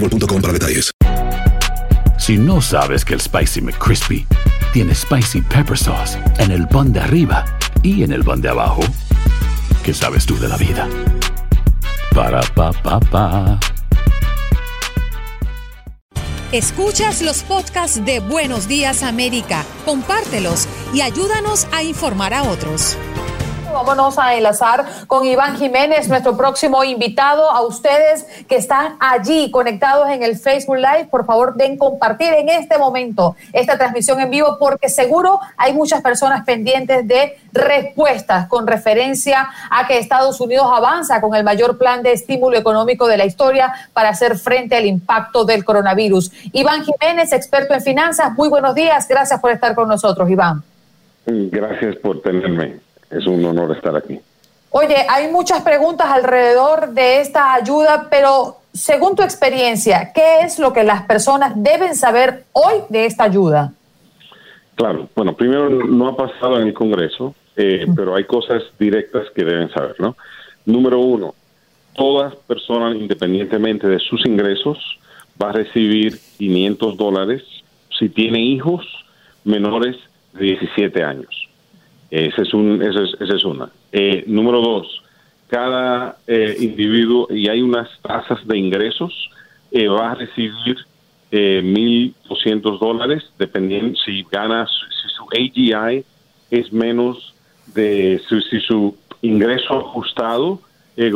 boostmobile.com para detalles. Si no sabes que el Spicy McCrispy tiene Spicy Pepper Sauce en el pan de arriba y en el pan de abajo, ¿qué sabes tú de la vida? Para, pa, pa, pa. Escuchas los podcasts de Buenos Días América, compártelos y ayúdanos a informar a otros. Vámonos a enlazar con Iván Jiménez, nuestro próximo invitado. A ustedes que están allí conectados en el Facebook Live, por favor, den compartir en este momento esta transmisión en vivo porque seguro hay muchas personas pendientes de respuestas con referencia a que Estados Unidos avanza con el mayor plan de estímulo económico de la historia para hacer frente al impacto del coronavirus. Iván Jiménez, experto en finanzas, muy buenos días. Gracias por estar con nosotros, Iván. Gracias por tenerme. Es un honor estar aquí. Oye, hay muchas preguntas alrededor de esta ayuda, pero según tu experiencia, ¿qué es lo que las personas deben saber hoy de esta ayuda? Claro, bueno, primero no ha pasado en el Congreso, eh, pero hay cosas directas que deben saber, ¿no? Número uno, todas personas, independientemente de sus ingresos, va a recibir 500 dólares si tiene hijos menores de 17 años. Ese es un, esa es, una. Eh, número dos, cada eh, individuo, y hay unas tasas de ingresos, eh, va a recibir eh, 1.200 dólares, dependiendo si gana, si su AGI es menos de, si, si su ingreso ajustado eh,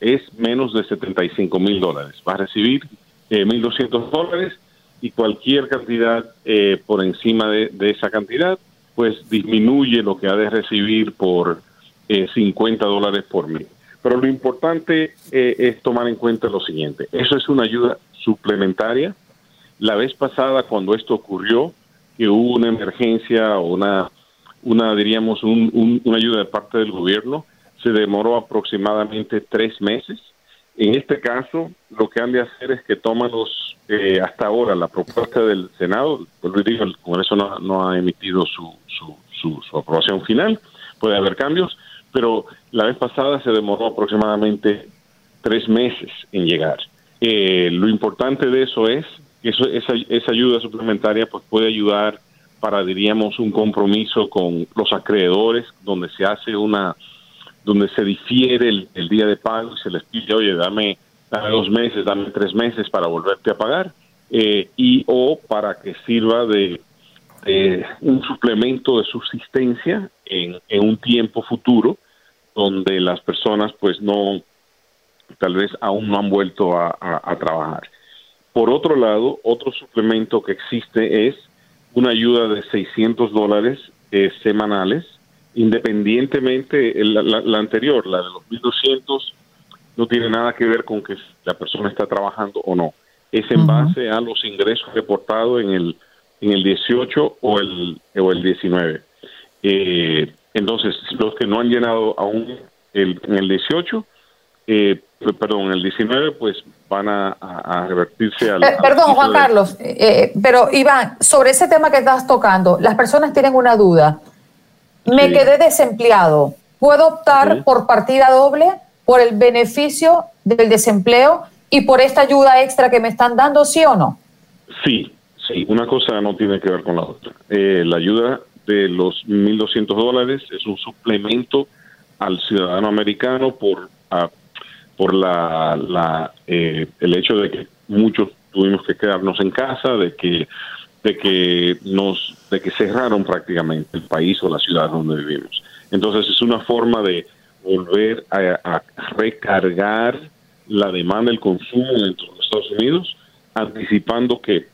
es menos de 75 mil dólares. Va a recibir eh, 1.200 dólares y cualquier cantidad por encima de, de esa cantidad, pues disminuye lo que ha de recibir por eh, 50 dólares por mes. Pero lo importante eh, es tomar en cuenta lo siguiente. Eso es una ayuda suplementaria. La vez pasada, cuando esto ocurrió, que hubo una emergencia o una, una diríamos, un- un- una ayuda de parte del gobierno, se demoró aproximadamente tres meses. En este caso, lo que han de hacer es que toman los, eh, hasta ahora, la propuesta del Senado, digo, el Congreso no, no ha emitido su, su, su, su aprobación final, puede haber cambios, pero la vez pasada se demoró aproximadamente tres meses en llegar. Eh, lo importante de eso es que eso, esa, esa ayuda suplementaria pues puede ayudar para, diríamos, un compromiso con los acreedores, donde se hace una donde se difiere el, el día de pago y se les pide, oye, dame, dame dos meses, dame tres meses para volverte a pagar, eh, y o para que sirva de, un suplemento de subsistencia en, un tiempo futuro donde las personas pues no, tal vez aún no han vuelto a, a- a trabajar. Por otro lado, otro suplemento que existe es una ayuda de 600 dólares eh, semanales, independientemente, el- la, la- la anterior, la de los 1.200, no tiene nada que ver con que la persona está trabajando o no. Es en base a los ingresos reportados en el, en el 18 o el, o el 19. Eh, entonces, los que no han llenado aún el, en el 18, eh, perdón, el 19 pues van a, revertirse al... Eh, perdón, Juan Carlos, eh, pero Iván, sobre ese tema que estás tocando, las personas tienen una duda. Me quedé desempleado. ¿Puedo optar por partida doble, por el beneficio del desempleo y por esta ayuda extra que me están dando, sí o no? Sí, sí, una cosa no tiene que ver con la otra. la ayuda de los 1.200 dólares es un suplemento al ciudadano americano por por la, la eh, el hecho de que muchos tuvimos que quedarnos en casa, de que de que nos de que cerraron prácticamente el país o la ciudad donde vivimos. Entonces es una forma de volver a, recargar la demanda, el consumo dentro de los Estados Unidos, anticipando que,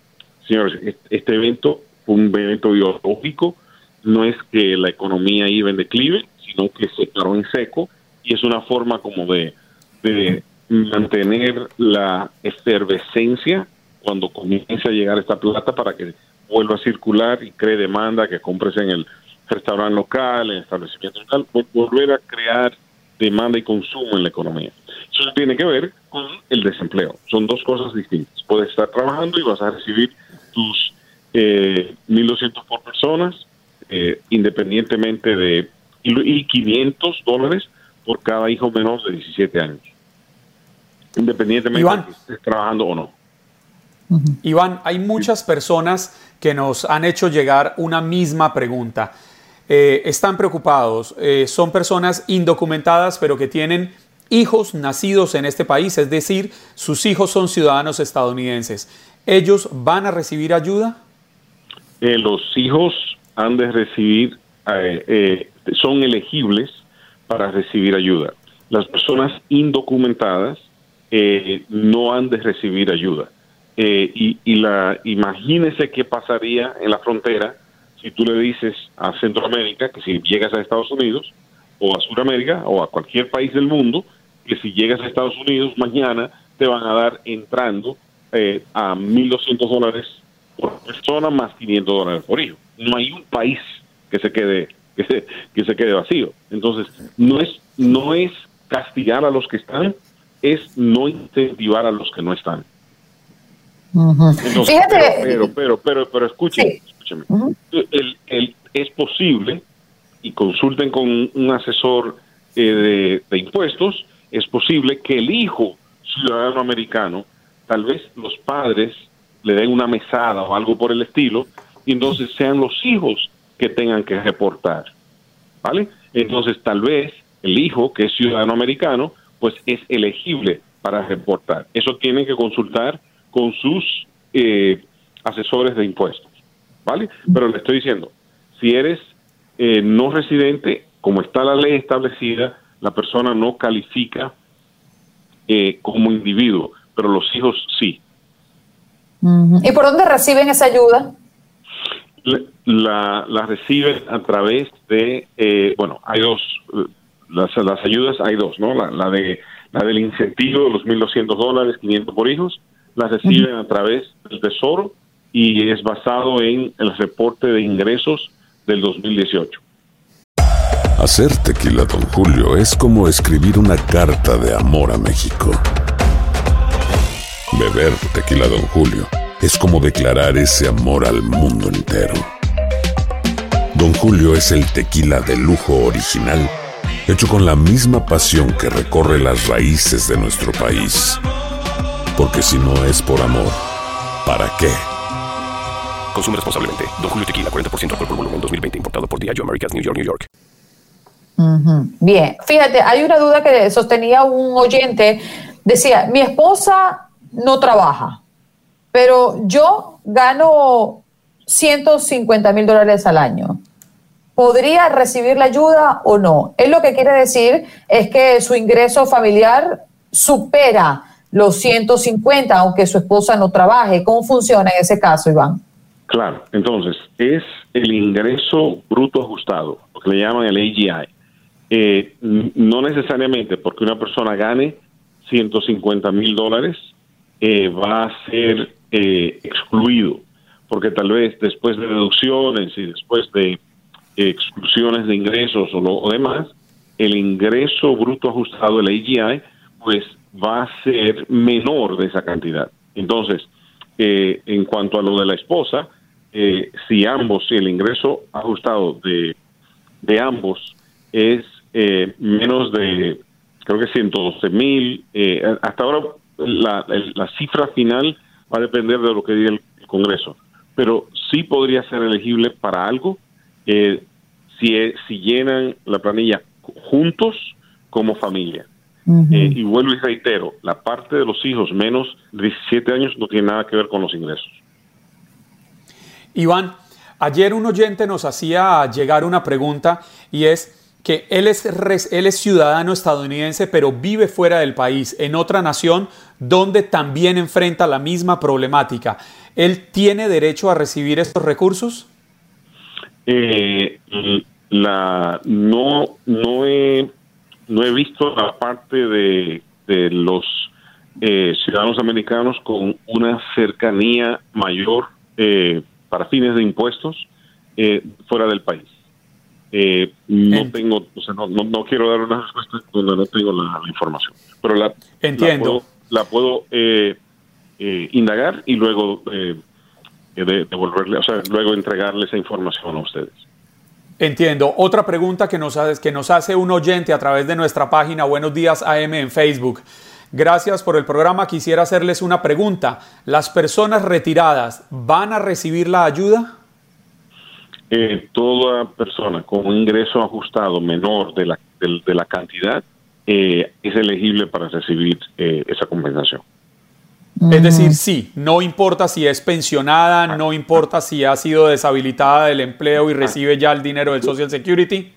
señores, este evento fue un evento biológico, no es que la economía iba en declive, sino que se paró en seco y es una forma como de, de mantener la efervescencia cuando comience a llegar esta plata para que vuelva a circular y cree demanda, que compres en el restaurante local, en establecimiento local, volver a crear demanda y consumo en la economía. Eso tiene que ver con el desempleo. Son dos cosas distintas. Puedes estar trabajando y vas a recibir tus eh, 1.200 por personas, eh, independientemente de... y 500 dólares por cada hijo menor de 17 años, independientemente de que estés trabajando o no. Iván, hay muchas personas que nos han hecho llegar una misma pregunta. Eh, están preocupados, eh, son personas indocumentadas, pero que tienen hijos nacidos en este país, es decir, sus hijos son ciudadanos estadounidenses. ¿Ellos van a recibir ayuda? Eh, los hijos han de recibir, son elegibles para recibir ayuda. Las personas indocumentadas no han de recibir ayuda. Eh, y, la imagínese qué pasaría en la frontera si tú le dices a Centroamérica que si llegas a Estados Unidos o a Sudamérica o a cualquier país del mundo, que si llegas a Estados Unidos mañana te van a dar entrando eh, a 1.200 dólares por persona más 500 dólares por hijo. No hay un país que se quede que se, que se quede vacío. Entonces, no es, no es castigar a los que están, es no incentivar a los que no están. pero, pero, pero, pero, escúcheme, el, es posible, y consulten con un asesor eh, de, impuestos, es posible que el hijo ciudadano americano, tal vez los padres le den una mesada o algo por el estilo, y entonces sean los hijos que tengan que reportar. ¿Vale? Entonces, tal vez el hijo, que es ciudadano americano, pues es elegible para reportar. Eso tienen que consultar con sus eh, asesores de impuestos. ¿Vale? Pero le estoy diciendo, si eres eh, no residente, como está la ley establecida, la persona no califica eh, como individuo, pero los hijos sí. ¿Y por dónde reciben esa ayuda? la, la reciben a través de, eh, bueno, hay dos, las, las ayudas hay dos, ¿no? La, la, de, la del incentivo de los 1.200 dólares, 500 por hijos, la reciben a través del Tesoro y es basado en el reporte de ingresos del 2018. Hacer tequila, don Julio, es como escribir una carta de amor a México. Beber tequila, don Julio es como declarar ese amor al mundo entero. Don Julio es el tequila de lujo original, hecho con la misma pasión que recorre las raíces de nuestro país. Porque si no es por amor, ¿para qué? Consume responsablemente. Don Julio Tequila, 40% alcohol por volumen, 2020. Importado por Diageo Americas, New York, New York. Bien, fíjate, hay una duda que sostenía un oyente. Decía, mi esposa no trabaja pero yo gano 150 mil dólares al año. ¿Podría recibir la ayuda o no? Él lo que quiere decir es que su ingreso familiar supera los 150, aunque su esposa no trabaje. ¿Cómo funciona en ese caso, Iván? Claro, entonces es el ingreso bruto ajustado, lo que le llaman el AGI. Eh, no necesariamente porque una persona gane 150 mil dólares eh, va a ser eh, excluido, porque tal vez después de deducciones y después de exclusiones de ingresos o lo demás, el ingreso bruto ajustado, el AGI, pues va a ser menor de esa cantidad. Entonces, eh, en cuanto a lo de la esposa, eh, si ambos, si el ingreso ajustado de, de ambos es eh, menos de, creo que 112 mil, hasta ahora la, la, cifra final va a depender de lo que diga el, Congreso, pero sí podría ser elegible para algo si, si llenan la planilla juntos como familia. y vuelvo y reitero, la parte de los hijos menos de 17 años no tiene nada que ver con los ingresos. Iván, ayer un oyente nos hacía llegar una pregunta y es que él es, él es ciudadano estadounidense, pero vive fuera del país, en otra nación donde también enfrenta la misma problemática. ¿Él tiene derecho a recibir estos recursos? Eh, no, no, he, no he visto la parte de, de los eh, ciudadanos americanos con una cercanía mayor eh, para fines de impuestos eh, fuera del país. Eh, no tengo, o sea, no, no, quiero dar una respuesta donde no tengo la, información, pero la, Entiendo. la puedo, eh, indagar y luego devolverle, o sea, luego entregarle esa información a ustedes. Entiendo. Otra pregunta que nos, que nos hace un oyente a través de nuestra página Buenos Días AM en Facebook. Gracias por el programa. Quisiera hacerles una pregunta. ¿Las personas retiradas van a recibir la ayuda? Eh, toda persona con un ingreso ajustado menor de la, de, la cantidad eh, es elegible para recibir eh, esa compensación. Es decir, sí, no importa si es pensionada, no importa si ha sido deshabilitada del empleo y recibe ya el dinero del Social Security.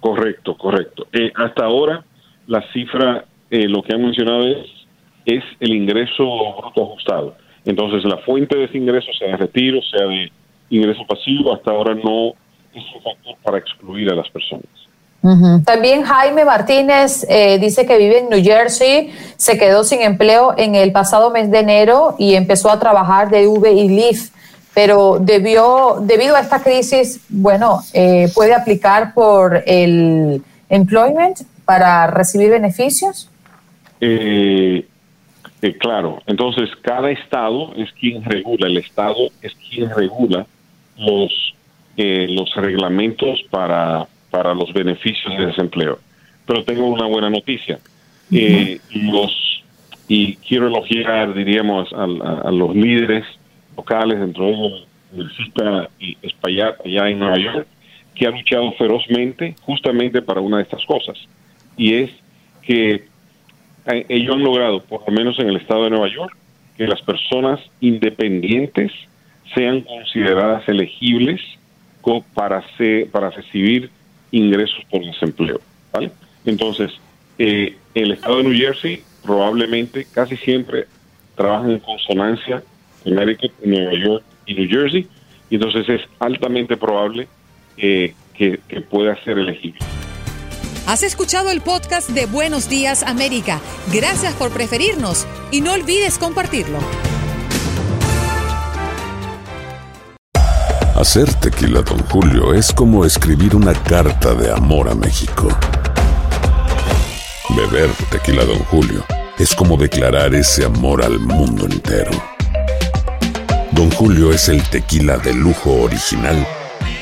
correcto, correcto. hasta ahora la cifra eh, lo que han mencionado es, es el ingreso bruto ajustado. Entonces, la fuente de ese ingreso, sea de retiro, sea de ingreso pasivo, hasta ahora no es un factor para excluir a las personas. También Jaime Martínez eh, dice que vive en New Jersey, se quedó sin empleo en el pasado mes de enero y empezó a trabajar de Uber y Lyft, pero debió, debido a esta crisis, bueno, eh, puede aplicar por el employment para recibir beneficios. Eh, eh, claro, entonces cada estado es quien regula, el estado es quien regula los, eh, los reglamentos para, para los beneficios de desempleo. Pero tengo una buena noticia. Eh, los, y quiero elogiar, diríamos, a, los líderes locales, dentro de ellos el y Espaillat allá en Nueva York, que han luchado ferozmente justamente para una de estas cosas. Y es que ellos han logrado, por lo menos en el estado de Nueva York, que las personas independientes sean consideradas elegibles para, para recibir ingresos por desempleo. Entonces, eh, el estado de New Jersey probablemente casi siempre trabaja en consonancia con Connecticut, Nueva York y New Jersey, y entonces es altamente probable eh, que pueda ser elegible. Has escuchado el podcast de Buenos Días América. Gracias por preferirnos y no olvides compartirlo. Hacer tequila, don Julio, es como escribir una carta de amor a México. Beber tequila, don Julio, es como declarar ese amor al mundo entero. Don Julio es el tequila de lujo original